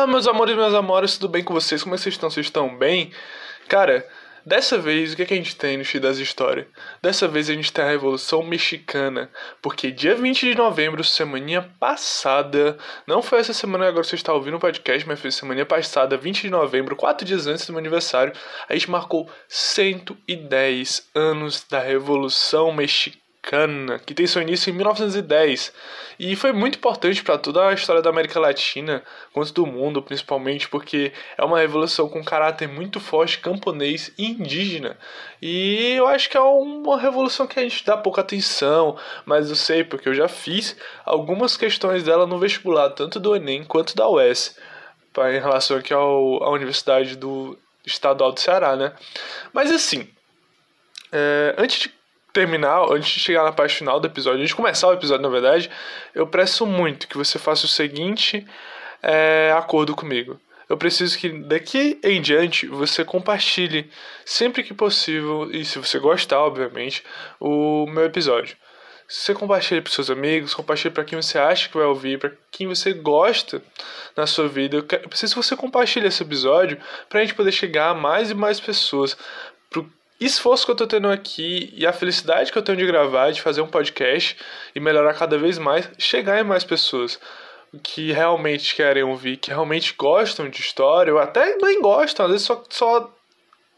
Olá, meus amores meus amores, tudo bem com vocês? Como é vocês estão? Vocês estão bem? Cara, dessa vez, o que, é que a gente tem no X das Histórias? Dessa vez a gente tem a Revolução Mexicana, porque dia 20 de novembro, semana passada, não foi essa semana agora você está ouvindo o podcast, mas foi semana passada, 20 de novembro, quatro dias antes do meu aniversário, a gente marcou 110 anos da Revolução Mexicana americana, que tem seu início em 1910 e foi muito importante para toda a história da América Latina, quanto do mundo, principalmente porque é uma revolução com caráter muito forte camponês e indígena. E eu acho que é uma revolução que a gente dá pouca atenção, mas eu sei porque eu já fiz algumas questões dela no vestibular, tanto do ENEM quanto da UES, em relação aqui ao, à Universidade do Estadual do Ceará, né? Mas assim, é, antes de terminar, antes de chegar na parte final do episódio, antes de começar o episódio, na verdade, eu peço muito que você faça o seguinte é, acordo comigo. Eu preciso que daqui em diante você compartilhe sempre que possível, e se você gostar, obviamente, o meu episódio. Você compartilhe para seus amigos, compartilhe para quem você acha que vai ouvir, para quem você gosta na sua vida. Eu preciso que você compartilhe esse episódio para a gente poder chegar a mais e mais pessoas, esforço que eu tô tendo aqui e a felicidade que eu tenho de gravar, de fazer um podcast e melhorar cada vez mais, chegar em mais pessoas que realmente querem ouvir, que realmente gostam de história, ou até nem gostam, às vezes só, só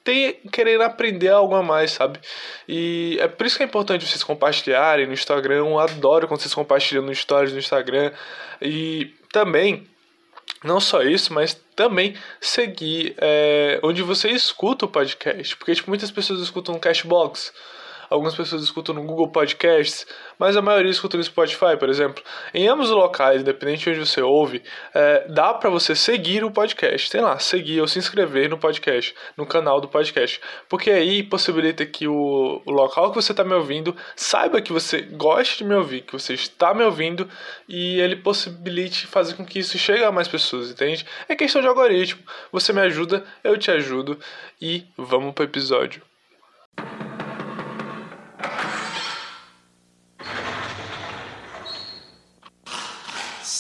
tem querendo aprender algo a mais, sabe? E é por isso que é importante vocês compartilharem no Instagram. Eu adoro quando vocês compartilham no stories no Instagram. E também não só isso, mas também seguir é, onde você escuta o podcast. Porque tipo, muitas pessoas escutam no Cashbox algumas pessoas escutam no Google Podcasts, mas a maioria escuta no Spotify, por exemplo. Em ambos os locais, independente de onde você ouve, é, dá para você seguir o podcast. Tem lá, seguir ou se inscrever no podcast, no canal do podcast. Porque aí possibilita que o, o local que você está me ouvindo saiba que você gosta de me ouvir, que você está me ouvindo e ele possibilite fazer com que isso chegue a mais pessoas, entende? É questão de algoritmo. Você me ajuda, eu te ajudo e vamos pro episódio.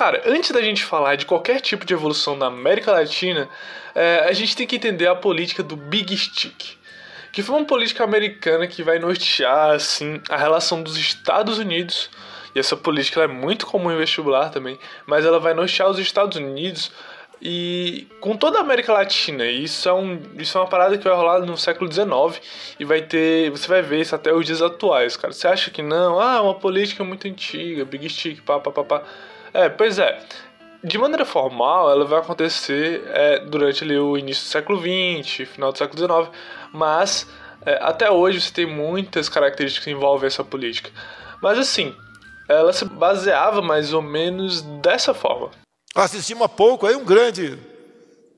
Cara, antes da gente falar de qualquer tipo de evolução na América Latina, é, a gente tem que entender a política do Big Stick, que foi uma política americana que vai nortear assim a relação dos Estados Unidos e essa política é muito comum em vestibular também, mas ela vai nortear os Estados Unidos e com toda a América Latina. Isso é, um, isso é uma parada que vai rolar no século XIX e vai ter. Você vai ver isso até os dias atuais, cara. Você acha que não? Ah, uma política muito antiga, Big Stick, pá, pá, pá, pá. É, pois é. De maneira formal, ela vai acontecer é, durante ali, o início do século XX, final do século XIX, mas é, até hoje você tem muitas características que envolvem essa política. Mas assim, ela se baseava mais ou menos dessa forma. Assistimos há pouco aí um grande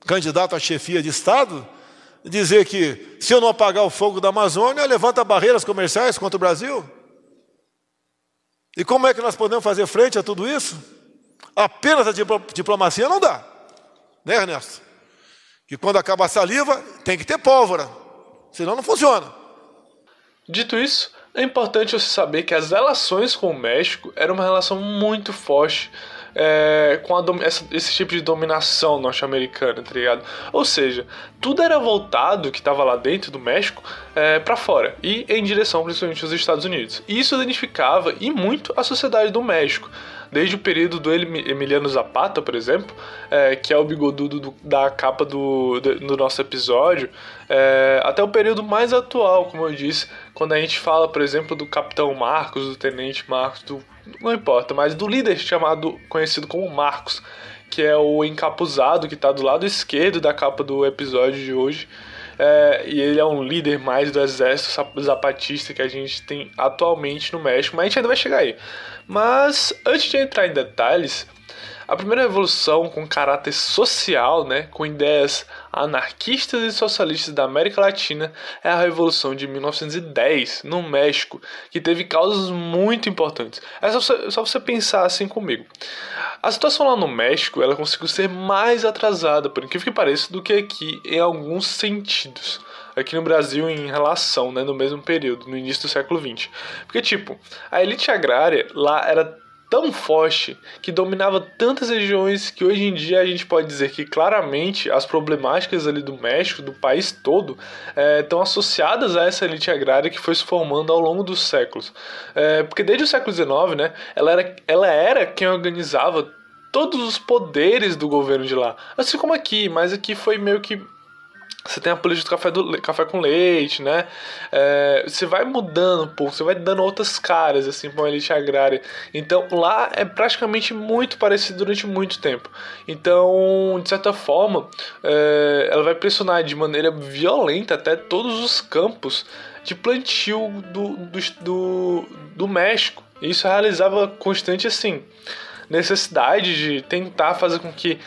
candidato à chefia de Estado dizer que se eu não apagar o fogo da Amazônia, levanta barreiras comerciais contra o Brasil. E como é que nós podemos fazer frente a tudo isso? Apenas a diplomacia não dá, né, Ernesto? Que quando acaba a saliva, tem que ter pólvora, senão não funciona. Dito isso, é importante você saber que as relações com o México eram uma relação muito forte é, com essa, esse tipo de dominação norte-americana, tá ligado? Ou seja, tudo era voltado que estava lá dentro do México é, para fora e em direção principalmente aos Estados Unidos. E isso identificava e muito a sociedade do México desde o período do Emiliano Zapata, por exemplo, é, que é o bigodudo do, da capa do, do nosso episódio, é, até o período mais atual, como eu disse, quando a gente fala, por exemplo, do Capitão Marcos, do Tenente Marcos, do, não importa, mas do líder chamado, conhecido como Marcos, que é o encapuzado, que está do lado esquerdo da capa do episódio de hoje. É, e ele é um líder mais do exército zapatista que a gente tem atualmente no México, mas a gente ainda vai chegar aí. Mas antes de entrar em detalhes, a primeira revolução com caráter social, né, com ideias anarquistas e socialistas da América Latina, é a Revolução de 1910, no México, que teve causas muito importantes. É só você, só você pensar assim comigo. A situação lá no México ela conseguiu ser mais atrasada, por incrível que pareça, do que aqui em alguns sentidos aqui no Brasil em relação, né, no mesmo período, no início do século XX. Porque, tipo, a elite agrária lá era tão forte que dominava tantas regiões que hoje em dia a gente pode dizer que claramente as problemáticas ali do México, do país todo, é, estão associadas a essa elite agrária que foi se formando ao longo dos séculos. É, porque desde o século XIX, né, ela era, ela era quem organizava todos os poderes do governo de lá. Assim como aqui, mas aqui foi meio que você tem a política do café, do, café com leite, né? É, você vai mudando um pouco, você vai dando outras caras, assim, para uma elite agrária. Então, lá é praticamente muito parecido durante muito tempo. Então, de certa forma, é, ela vai pressionar de maneira violenta até todos os campos de plantio do, do, do, do México. Isso realizava constante, assim, necessidade de tentar fazer com que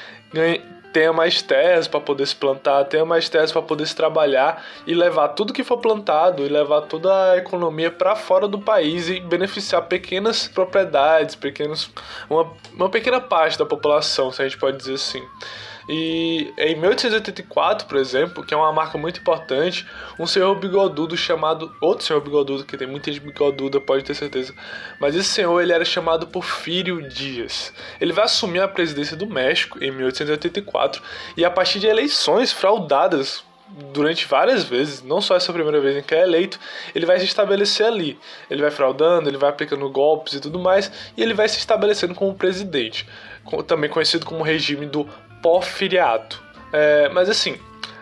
tenha mais terras para poder se plantar, tenha mais terras para poder se trabalhar e levar tudo que for plantado e levar toda a economia para fora do país e beneficiar pequenas propriedades, pequenos, uma, uma pequena parte da população, se a gente pode dizer assim. E em 1884, por exemplo, que é uma marca muito importante, um senhor bigodudo chamado. Outro senhor bigodudo, que tem muita gente bigoduda, pode ter certeza. Mas esse senhor ele era chamado Porfírio Dias. Ele vai assumir a presidência do México em 1884 e a partir de eleições fraudadas durante várias vezes, não só essa primeira vez em que é eleito, ele vai se estabelecer ali. Ele vai fraudando, ele vai aplicando golpes e tudo mais, e ele vai se estabelecendo como presidente, também conhecido como regime do porfiriato. É, mas assim,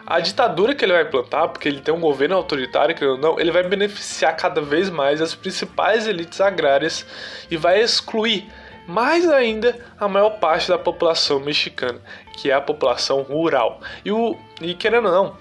a ditadura que ele vai plantar, porque ele tem um governo autoritário, que não, ele vai beneficiar cada vez mais as principais elites agrárias e vai excluir mais ainda a maior parte da população mexicana, que é a população rural. E, o, e querendo ou não,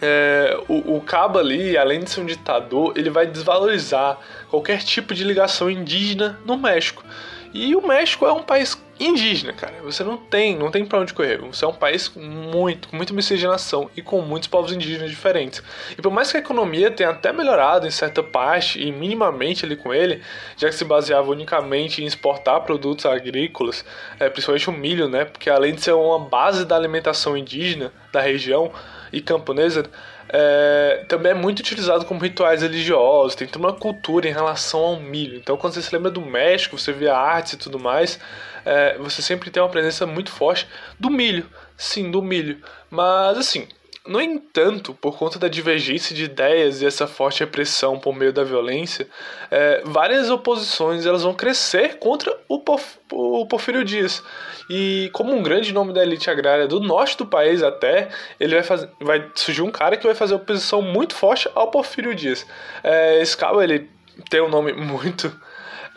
é, o, o cabo ali, além de ser um ditador, ele vai desvalorizar qualquer tipo de ligação indígena no México. E o México é um país indígena, cara. Você não tem, não tem para onde correr. Você é um país com muito, muita miscigenação e com muitos povos indígenas diferentes. E por mais que a economia tenha até melhorado em certa parte e minimamente ali com ele, já que se baseava unicamente em exportar produtos agrícolas, é, principalmente o milho, né? Porque além de ser uma base da alimentação indígena da região e camponesa, é, também é muito utilizado como rituais religiosos, tem toda uma cultura em relação ao milho. Então, quando você se lembra do México, você vê artes e tudo mais, é, você sempre tem uma presença muito forte do milho. Sim, do milho. Mas, assim, no entanto, por conta da divergência de ideias e essa forte repressão por meio da violência, é, várias oposições elas vão crescer contra o, Porf o Porfírio Dias. E como um grande nome da elite agrária do norte do país até, ele vai, vai surgir um cara que vai fazer oposição muito forte ao Porfírio Dias. É, esse cara, ele tem um nome muito...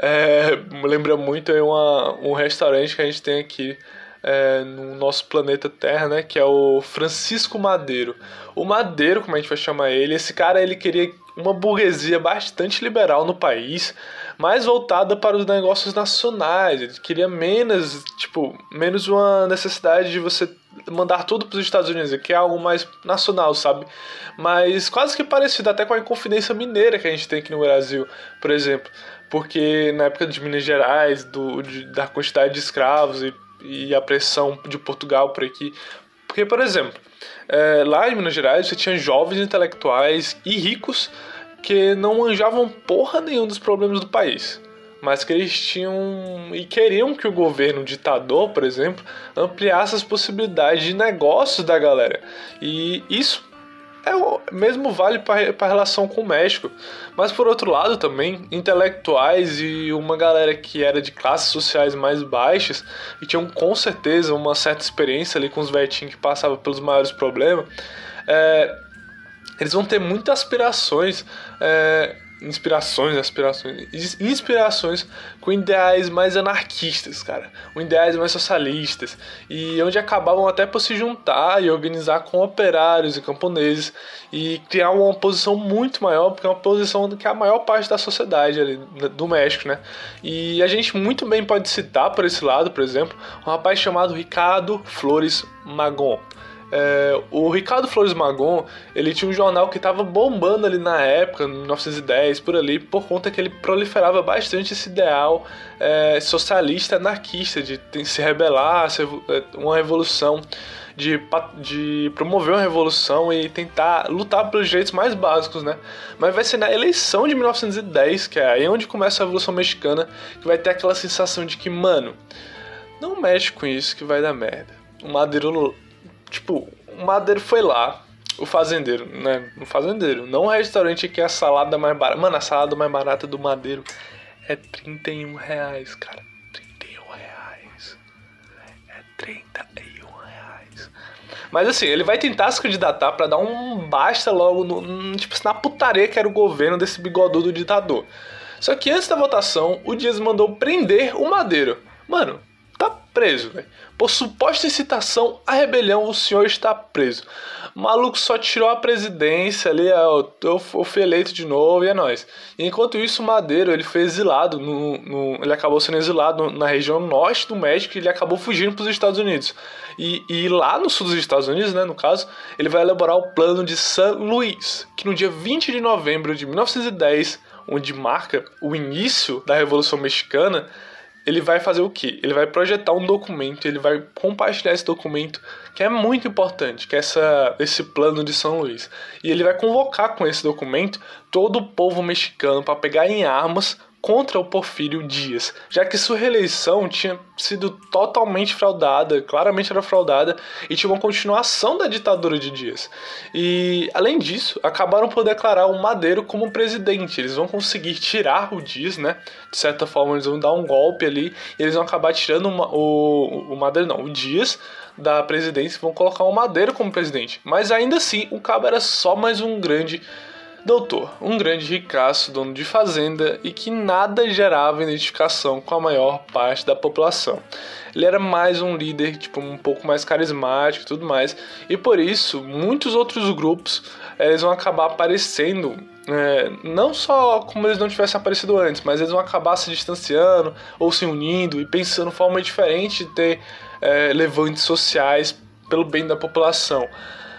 É, lembra muito uma, um restaurante que a gente tem aqui é, no nosso planeta Terra, né? Que é o Francisco Madeiro. O Madeiro, como a gente vai chamar ele, esse cara ele queria uma burguesia bastante liberal no país, mais voltada para os negócios nacionais. Ele queria menos, tipo, menos uma necessidade de você mandar tudo para os Estados Unidos, que é algo mais nacional, sabe? Mas quase que parecido até com a Inconfidência Mineira que a gente tem aqui no Brasil, por exemplo. Porque na época de Minas Gerais, do, de, da quantidade de escravos e e a pressão de Portugal por aqui. Porque, por exemplo, é, lá em Minas Gerais você tinha jovens intelectuais e ricos que não manjavam porra nenhum dos problemas do país. Mas que eles tinham e queriam que o governo ditador, por exemplo, ampliasse as possibilidades de negócios da galera. E isso é o mesmo vale para a relação com o México. Mas por outro lado também, intelectuais e uma galera que era de classes sociais mais baixas e tinham com certeza uma certa experiência ali com os vetinhos que passavam pelos maiores problemas, é, eles vão ter muitas aspirações é, inspirações, aspirações, inspirações com ideais mais anarquistas, cara, com ideais mais socialistas, e onde acabavam até por se juntar e organizar com operários e camponeses e criar uma oposição muito maior, porque é uma oposição que é a maior parte da sociedade ali do México, né? E a gente muito bem pode citar por esse lado, por exemplo, um rapaz chamado Ricardo Flores Magon. É, o Ricardo Flores Magon, ele tinha um jornal que estava bombando ali na época, em 1910, por ali, por conta que ele proliferava bastante esse ideal é, socialista, anarquista, de se rebelar, é, uma revolução, de, de promover uma revolução e tentar lutar pelos direitos mais básicos, né? Mas vai ser na eleição de 1910, que é aí onde começa a Revolução Mexicana, que vai ter aquela sensação de que, mano, não mexe com isso que vai dar merda. O Madeiro Tipo, o Madeiro foi lá, o fazendeiro, né? O fazendeiro, não o restaurante que é a salada mais barata. Mano, a salada mais barata do Madeiro é 31 reais, cara. 31 reais. É 31 reais. Mas assim, ele vai tentar se candidatar para dar um basta logo no, tipo, na putaria que era o governo desse bigodudo ditador. Só que antes da votação, o Dias mandou prender o Madeiro. Mano, preso, velho. Por suposta incitação à rebelião, o senhor está preso. O maluco só tirou a presidência ali, eu, eu, eu fui eleito de novo e é nóis. enquanto isso, o Madeiro ele foi exilado, no, no, ele acabou sendo exilado na região norte do México e ele acabou fugindo para os Estados Unidos. E, e, lá no sul dos Estados Unidos, né, no caso, ele vai elaborar o plano de San Luís, que no dia 20 de novembro de 1910, onde marca o início da Revolução Mexicana, ele vai fazer o quê? Ele vai projetar um documento, ele vai compartilhar esse documento, que é muito importante, que é essa, esse plano de São Luís. E ele vai convocar com esse documento todo o povo mexicano para pegar em armas contra o Porfírio Dias, já que sua reeleição tinha sido totalmente fraudada, claramente era fraudada, e tinha uma continuação da ditadura de Dias. E, além disso, acabaram por declarar o Madeiro como presidente. Eles vão conseguir tirar o Dias, né? De certa forma, eles vão dar um golpe ali, e eles vão acabar tirando o, o Madeiro, não, o Dias da presidência, vão colocar o Madeiro como presidente. Mas ainda assim, o cabo era só mais um grande Doutor, um grande ricaço, dono de fazenda e que nada gerava identificação com a maior parte da população. Ele era mais um líder, tipo, um pouco mais carismático e tudo mais, e por isso muitos outros grupos eh, eles vão acabar aparecendo é, não só como eles não tivessem aparecido antes, mas eles vão acabar se distanciando ou se unindo e pensando forma diferente de ter é, levantes sociais pelo bem da população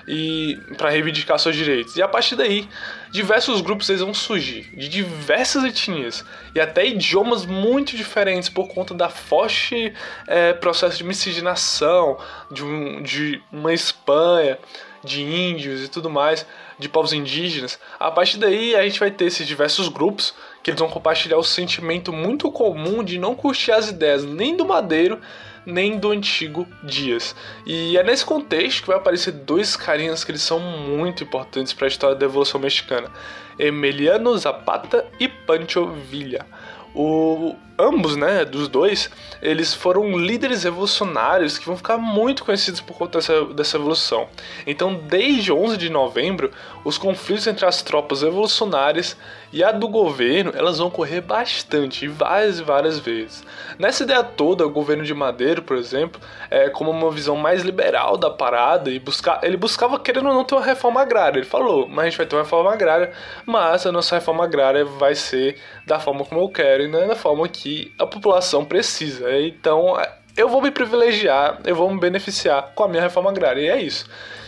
e para reivindicar seus direitos. E a partir daí, diversos grupos eles vão surgir de diversas etnias e até idiomas muito diferentes por conta da forte é, processo de miscigenação de, um, de uma Espanha, de índios e tudo mais, de povos indígenas. A partir daí, a gente vai ter esses diversos grupos que eles vão compartilhar o sentimento muito comum de não curtir as ideias nem do Madeiro nem do antigo Dias. E é nesse contexto que vai aparecer dois carinhas que eles são muito importantes para a história da Evolução Mexicana: Emiliano Zapata e Pancho Villa. O, ambos, né, dos dois, eles foram líderes revolucionários que vão ficar muito conhecidos por conta dessa, dessa evolução. Então, desde 11 de novembro, os conflitos entre as tropas revolucionárias e a do governo, elas vão ocorrer bastante, várias e várias vezes. Nessa ideia toda, o governo de Madeiro, por exemplo, é como uma visão mais liberal da parada e buscar, ele buscava querendo ou não ter uma reforma agrária. Ele falou, mas a gente vai ter uma reforma agrária, mas a nossa reforma agrária vai ser da forma como eu quero e não é da forma que a população precisa. Então, eu vou me privilegiar, eu vou me beneficiar com a minha reforma agrária, e é isso.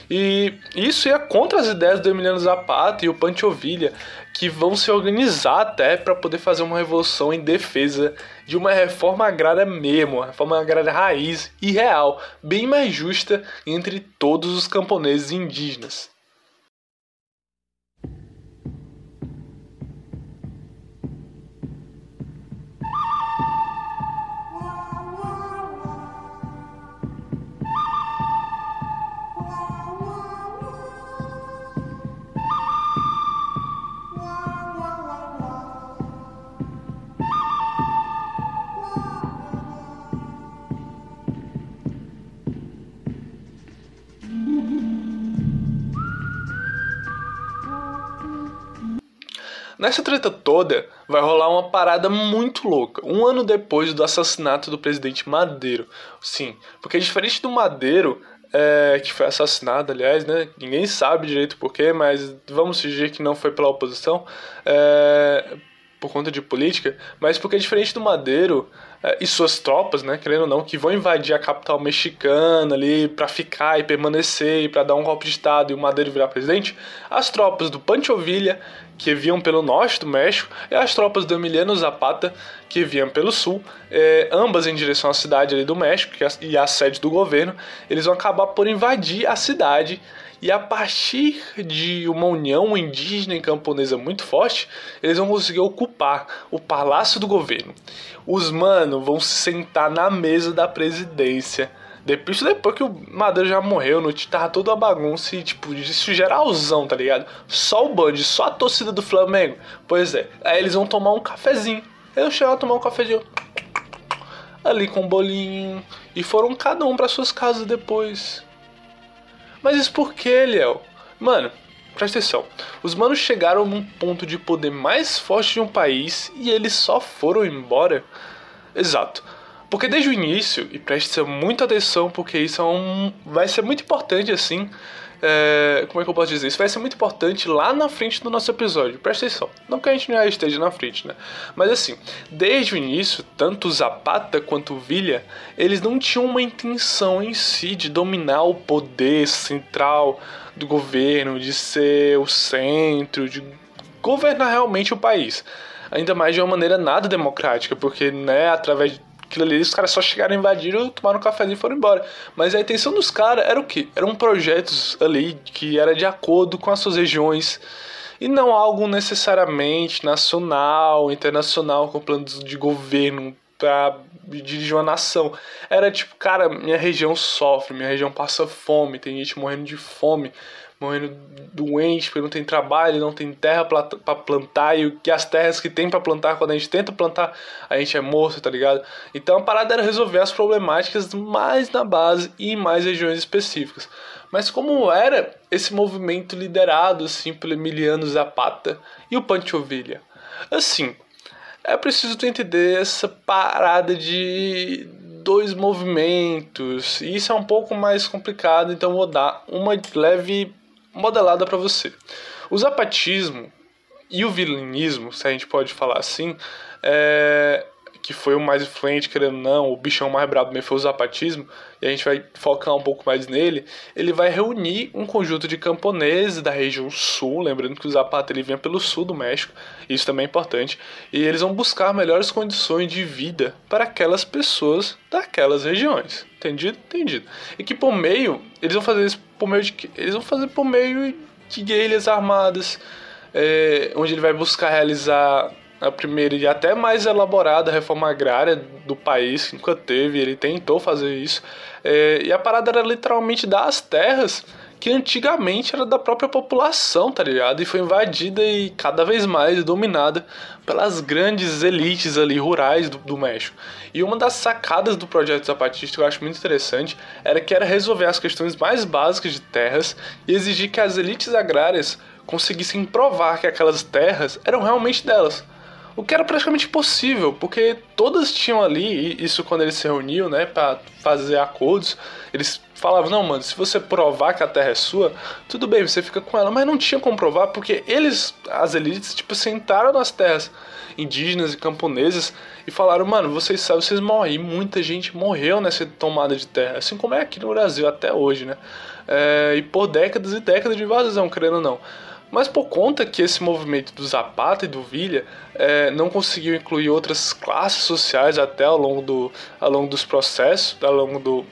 E isso ia contra as ideias do Emiliano Zapata e o Pancho Villa, que vão se organizar até para poder fazer uma revolução em defesa de uma reforma agrária mesmo, uma reforma agrária raiz e real, bem mais justa entre todos os camponeses indígenas. Nessa treta toda, vai rolar uma parada muito louca. Um ano depois do assassinato do presidente Madeiro. Sim, porque diferente do Madeiro, é, que foi assassinado, aliás, né? Ninguém sabe direito porquê, mas vamos fingir que não foi pela oposição, é, por conta de política, mas porque diferente do Madeiro é, e suas tropas, né, querendo ou não, que vão invadir a capital mexicana ali para ficar e permanecer e para dar um golpe de estado e o Madeiro virar presidente, as tropas do Pancho Villa que vinham pelo norte do México, e as tropas do Emiliano Zapata, que vinham pelo sul, é, ambas em direção à cidade do México é e à sede do governo, eles vão acabar por invadir a cidade e a partir de uma união indígena e camponesa muito forte, eles vão conseguir ocupar o palácio do governo. Os manos vão se sentar na mesa da presidência depois, depois que o Madeira já morreu, no tava toda a bagunça e, tipo, isso geralzão, tá ligado? Só o Band, só a torcida do Flamengo. Pois é. Aí eles vão tomar um cafezinho. Eu chego a tomar um cafezinho. Ali com um bolinho. E foram cada um para suas casas depois. Mas isso por quê, Léo? Mano, presta atenção. Os manos chegaram num ponto de poder mais forte de um país e eles só foram embora. Exato. Porque desde o início, e preste muita atenção, porque isso é um, vai ser muito importante assim. É, como é que eu posso dizer? Isso vai ser muito importante lá na frente do nosso episódio. Presta atenção. Não que a gente já esteja na frente, né? Mas assim, desde o início, tanto Zapata quanto Villa, eles não tinham uma intenção em si de dominar o poder central do governo, de ser o centro, de governar realmente o país ainda mais de uma maneira nada democrática, porque né, através aquilo ali, os caras só chegaram, invadiram, tomaram um cafezinho e foram embora. Mas a intenção dos caras era o quê? Eram projetos ali que era de acordo com as suas regiões e não algo necessariamente nacional, internacional, com planos de governo para dirigir uma nação. Era tipo, cara, minha região sofre, minha região passa fome, tem gente morrendo de fome morrendo doente porque não tem trabalho, não tem terra para plantar e que as terras que tem para plantar quando a gente tenta plantar, a gente é morto, tá ligado? Então a parada era resolver as problemáticas mais na base e em mais regiões específicas. Mas como era esse movimento liderado assim pelo Emiliano Zapata e o Pancho Villa? Assim, é preciso entender essa parada de dois movimentos. E isso é um pouco mais complicado, então vou dar uma leve modelada para você. O zapatismo e o vilanismo, se a gente pode falar assim, é, que foi o mais influente, querendo ou não, o bichão mais brabo também foi o zapatismo, e a gente vai focar um pouco mais nele, ele vai reunir um conjunto de camponeses da região sul, lembrando que o Zapata ele vinha pelo sul do México, isso também é importante, e eles vão buscar melhores condições de vida para aquelas pessoas daquelas regiões. Entendido? Entendido. E que por meio, eles vão fazer isso por meio de eles vão fazer por meio de guerrilhas armadas, é, onde ele vai buscar realizar a primeira e até mais elaborada reforma agrária do país, que nunca teve, ele tentou fazer isso. É, e a parada era literalmente dar as terras que antigamente era da própria população, tá ligado? E foi invadida e cada vez mais dominada pelas grandes elites ali rurais do, do México. E uma das sacadas do projeto Zapatista que eu acho muito interessante era que era resolver as questões mais básicas de terras e exigir que as elites agrárias conseguissem provar que aquelas terras eram realmente delas o que era praticamente impossível, porque todas tinham ali, isso quando eles se reuniam, né, para fazer acordos, eles falavam: não, mano, se você provar que a terra é sua, tudo bem, você fica com ela, mas não tinha como provar, porque eles, as elites, tipo, sentaram nas terras indígenas e camponesas e falaram: mano, vocês sabem, vocês morrem, e muita gente morreu nessa tomada de terra, assim como é aqui no Brasil até hoje, né, é, e por décadas e décadas de invasão, querendo ou não. Mas por conta que esse movimento do Zapata e do Villa é, não conseguiu incluir outras classes sociais até ao longo, do, ao longo dos processos, ao longo do,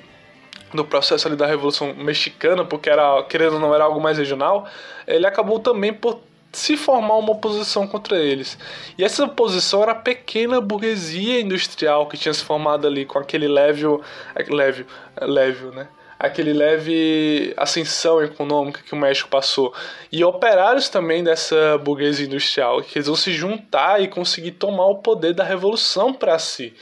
do processo ali da Revolução Mexicana, porque era, querendo ou não, era algo mais regional, ele acabou também por se formar uma oposição contra eles. E essa oposição era a pequena burguesia industrial que tinha se formado ali com aquele lévio, lévio, lévio, né? Aquele leve ascensão econômica que o México passou. E operários também dessa burguesia industrial, que eles vão se juntar e conseguir tomar o poder da revolução para si.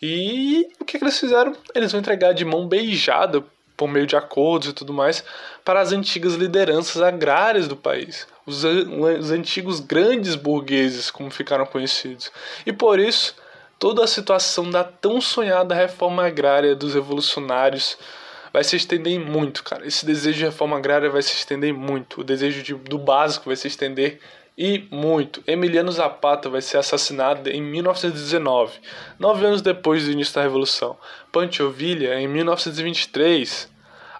E o que, que eles fizeram? Eles vão entregar de mão beijada por meio de acordos e tudo mais, para as antigas lideranças agrárias do país, os, os antigos grandes burgueses, como ficaram conhecidos. E por isso, toda a situação da tão sonhada reforma agrária dos revolucionários vai se estender muito, cara. Esse desejo de reforma agrária vai se estender muito. O desejo de, do básico vai se estender e muito. Emiliano Zapata vai ser assassinado em 1919, nove anos depois do início da Revolução. Pancho Villa em 1923.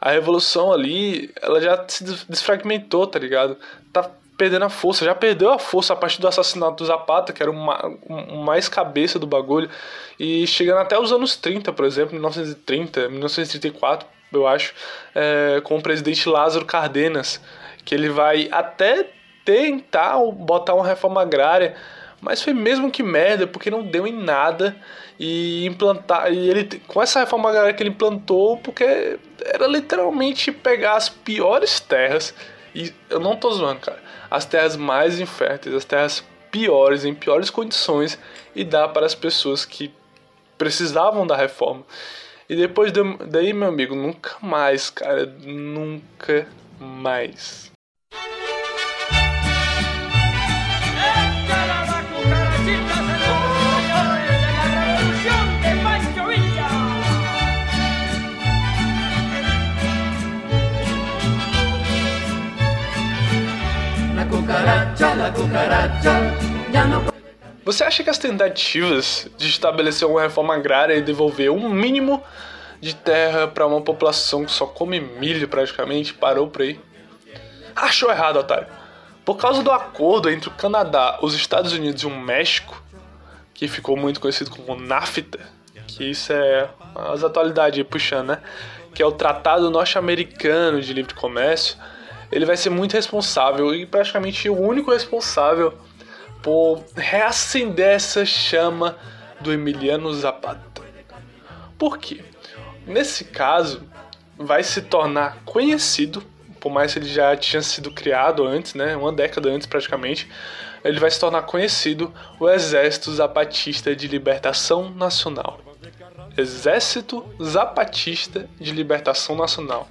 A Revolução ali, ela já se desfragmentou, tá ligado? Tá perdendo a força, já perdeu a força a partir do assassinato do Zapata, que era o mais cabeça do bagulho, e chegando até os anos 30, por exemplo, 1930, 1934, eu acho, é, com o presidente Lázaro Cardenas, que ele vai até tentar botar uma reforma agrária, mas foi mesmo que merda, porque não deu em nada e implantar e ele com essa reforma agrária que ele implantou, porque era literalmente pegar as piores terras e eu não tô zoando, cara, as terras mais inférteis, as terras piores, em piores condições e dar para as pessoas que precisavam da reforma. E depois daí, meu amigo, nunca mais, cara, nunca mais. Você acha que as tentativas de estabelecer uma reforma agrária e devolver um mínimo de terra para uma população que só come milho praticamente parou por aí? Achou errado, otário. Por causa do acordo entre o Canadá, os Estados Unidos e o México, que ficou muito conhecido como NAFTA, que isso é as atualidades puxando, né? Que é o Tratado Norte-Americano de Livre Comércio ele vai ser muito responsável e praticamente o único responsável por reacender essa chama do Emiliano Zapata. Por quê? Nesse caso, vai se tornar conhecido, por mais que ele já tinha sido criado antes, né, uma década antes praticamente, ele vai se tornar conhecido o Exército Zapatista de Libertação Nacional. Exército Zapatista de Libertação Nacional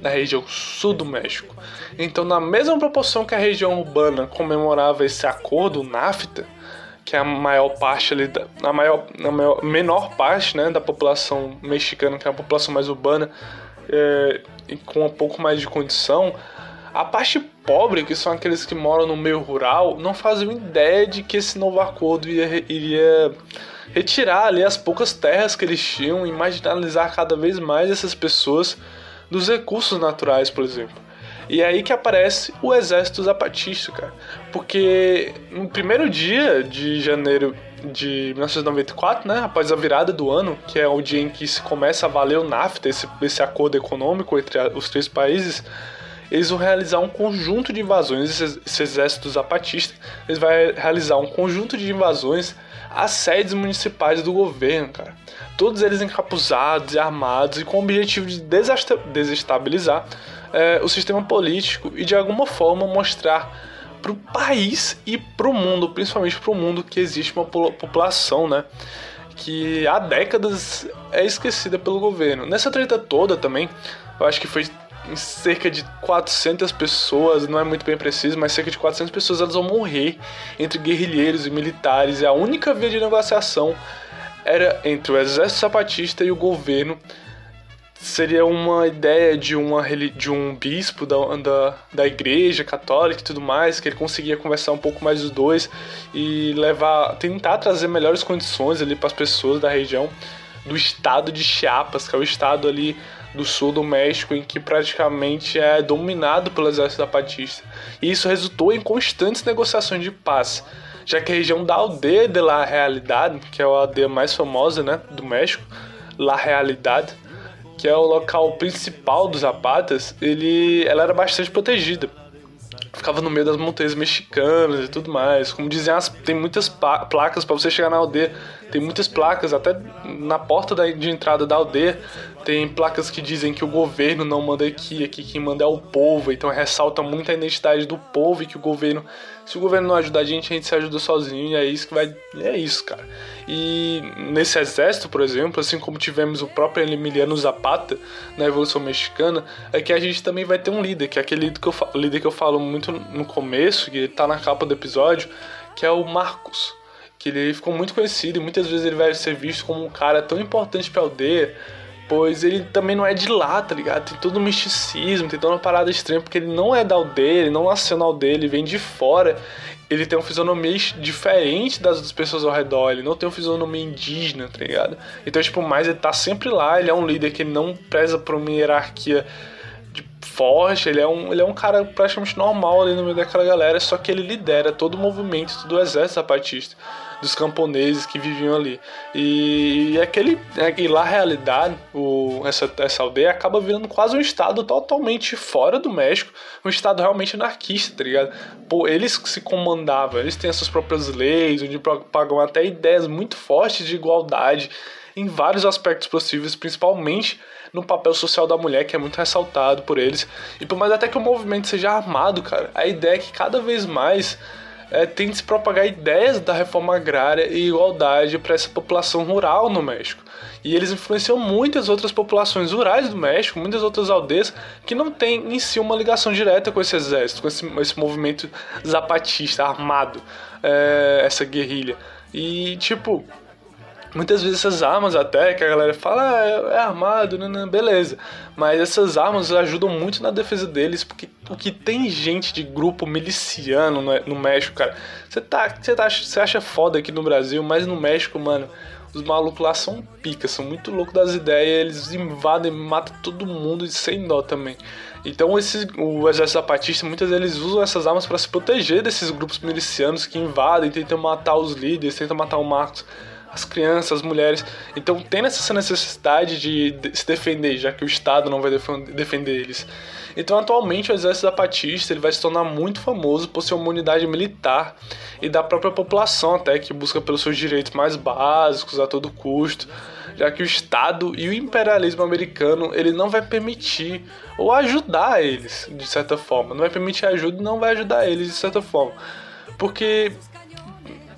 na região sul do México. Então, na mesma proporção que a região urbana comemorava esse acordo, NAFTA, que é a maior parte ali, da, a maior, a maior, menor parte né, da população mexicana, que é a população mais urbana, é, e com um pouco mais de condição, a parte pobre, que são aqueles que moram no meio rural, não faziam ideia de que esse novo acordo iria, iria retirar ali as poucas terras que eles tinham e marginalizar cada vez mais essas pessoas dos recursos naturais, por exemplo. E é aí que aparece o exército zapatista, cara. Porque no primeiro dia de janeiro de 1994, né, após a virada do ano, que é o dia em que se começa a valer o NAFTA, esse, esse acordo econômico entre a, os três países, eles vão realizar um conjunto de invasões, esse, exército zapatista, eles vão realizar um conjunto de invasões às sedes municipais do governo, cara todos eles encapuzados e armados e com o objetivo de desestabilizar é, o sistema político e de alguma forma mostrar para o país e para o mundo, principalmente para o mundo, que existe uma população, né, que há décadas é esquecida pelo governo. Nessa treta toda também, eu acho que foi cerca de 400 pessoas, não é muito bem preciso, mas cerca de 400 pessoas elas vão morrer entre guerrilheiros e militares. É a única via de negociação era entre o exército zapatista e o governo. Seria uma ideia de, uma, de um bispo da, da, da igreja católica e tudo mais, que ele conseguia conversar um pouco mais dos dois e levar, tentar trazer melhores condições ali para as pessoas da região do estado de Chiapas, que é o estado ali do sul do México, em que praticamente é dominado pelo exército zapatista. E isso resultou em constantes negociações de paz já que a região da aldeia de La Realidade, que é a aldeia mais famosa né, do México, La Realidade, que é o local principal dos Zapatas, ele, ela era bastante protegida. ficava no meio das montanhas mexicanas e tudo mais. Como dizem, as, tem muitas placas para você chegar na aldeia. Tem muitas placas, até na porta da, de entrada da aldeia, tem placas que dizem que o governo não manda aqui, aqui quem manda é o povo. Então ressalta muito a identidade do povo e que o governo se o governo não ajudar a gente, a gente se ajuda sozinho e é isso que vai. É isso, cara. E nesse exército, por exemplo, assim como tivemos o próprio Emiliano Zapata na Revolução Mexicana, é que a gente também vai ter um líder, que é aquele líder que eu, líder que eu falo muito no começo, que tá na capa do episódio, que é o Marcos. Que ele ficou muito conhecido e muitas vezes ele vai ser visto como um cara tão importante pra aldeia pois ele também não é de lá, tá ligado? Tem todo um misticismo, tem toda uma parada estranha, porque ele não é da aldeia, ele não nasceu na aldeia, ele vem de fora. Ele tem uma fisionomia diferente das outras pessoas ao redor, ele não tem uma fisionomia indígena, tá ligado? Então, tipo, mas ele tá sempre lá, ele é um líder que não preza por uma hierarquia forte, ele é um, ele é um cara praticamente normal ali no meio daquela galera, só que ele lidera todo o movimento, todo o exército zapatista dos camponeses que viviam ali. E, e aquele, é, e lá a realidade, o, essa, essa aldeia acaba virando quase um estado totalmente fora do México, um estado realmente anarquista, tá ligado? Pô, eles se comandavam, eles têm as suas próprias leis, onde pagam até ideias muito fortes de igualdade em vários aspectos possíveis, principalmente no papel social da mulher, que é muito ressaltado por eles. E por mais até que o movimento seja armado, cara, a ideia é que cada vez mais é, tem de se propagar ideias da reforma agrária e igualdade para essa população rural no México. E eles influenciam muitas outras populações rurais do México, muitas outras aldeias que não têm em si uma ligação direta com esse exército, com esse, esse movimento zapatista armado, é, essa guerrilha. E tipo, Muitas vezes essas armas até, que a galera fala, ah, é, é armado, né, né, beleza. Mas essas armas ajudam muito na defesa deles, porque o que tem gente de grupo miliciano no, no México, cara. Você tá, você tá, você acha foda aqui no Brasil, mas no México, mano, os malucos lá são pica, são muito loucos das ideias, eles invadem, matam todo mundo e sem dó também. Então esse, o exército zapatista, muitas vezes usam essas armas para se proteger desses grupos milicianos que invadem, tentam matar os líderes, tentam matar o Marcos as crianças, as mulheres. Então tem essa necessidade de se defender, já que o Estado não vai defender eles. Então atualmente o exército zapatista ele vai se tornar muito famoso por ser uma unidade militar e da própria população até que busca pelos seus direitos mais básicos a todo custo, já que o Estado e o imperialismo americano ele não vai permitir ou ajudar eles de certa forma, não vai permitir ajuda, não vai ajudar eles de certa forma, porque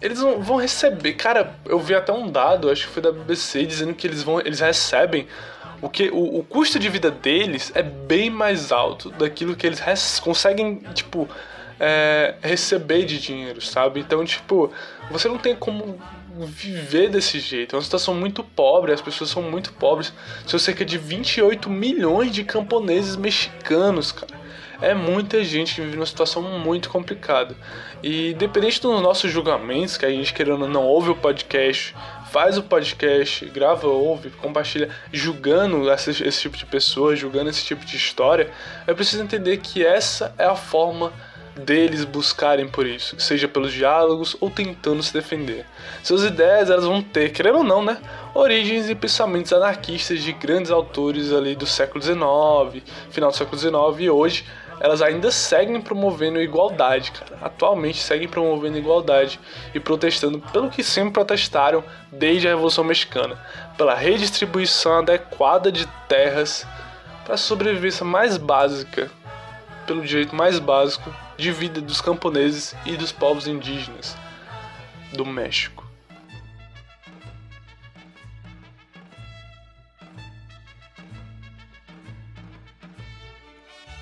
eles vão receber. Cara, eu vi até um dado, acho que foi da BBC, dizendo que eles vão. Eles recebem. O, que, o, o custo de vida deles é bem mais alto daquilo que eles conseguem, tipo, é, receber de dinheiro, sabe? Então, tipo, você não tem como viver desse jeito. É uma situação muito pobre, as pessoas são muito pobres. São cerca de 28 milhões de camponeses mexicanos, cara é muita gente que vive numa situação muito complicada. E dependente dos nossos julgamentos, que a gente querendo não ouve o podcast, faz o podcast, grava, ouve, compartilha, julgando esse, esse tipo de pessoa, julgando esse tipo de história, é preciso entender que essa é a forma deles buscarem por isso, seja pelos diálogos ou tentando se defender. Suas ideias elas vão ter, querendo ou não, né, origens e pensamentos anarquistas de grandes autores ali do século XIX, final do século XIX e hoje elas ainda seguem promovendo igualdade, cara. Atualmente seguem promovendo igualdade e protestando pelo que sempre protestaram desde a Revolução Mexicana, pela redistribuição adequada de terras para a sobrevivência mais básica, pelo direito mais básico de vida dos camponeses e dos povos indígenas do México.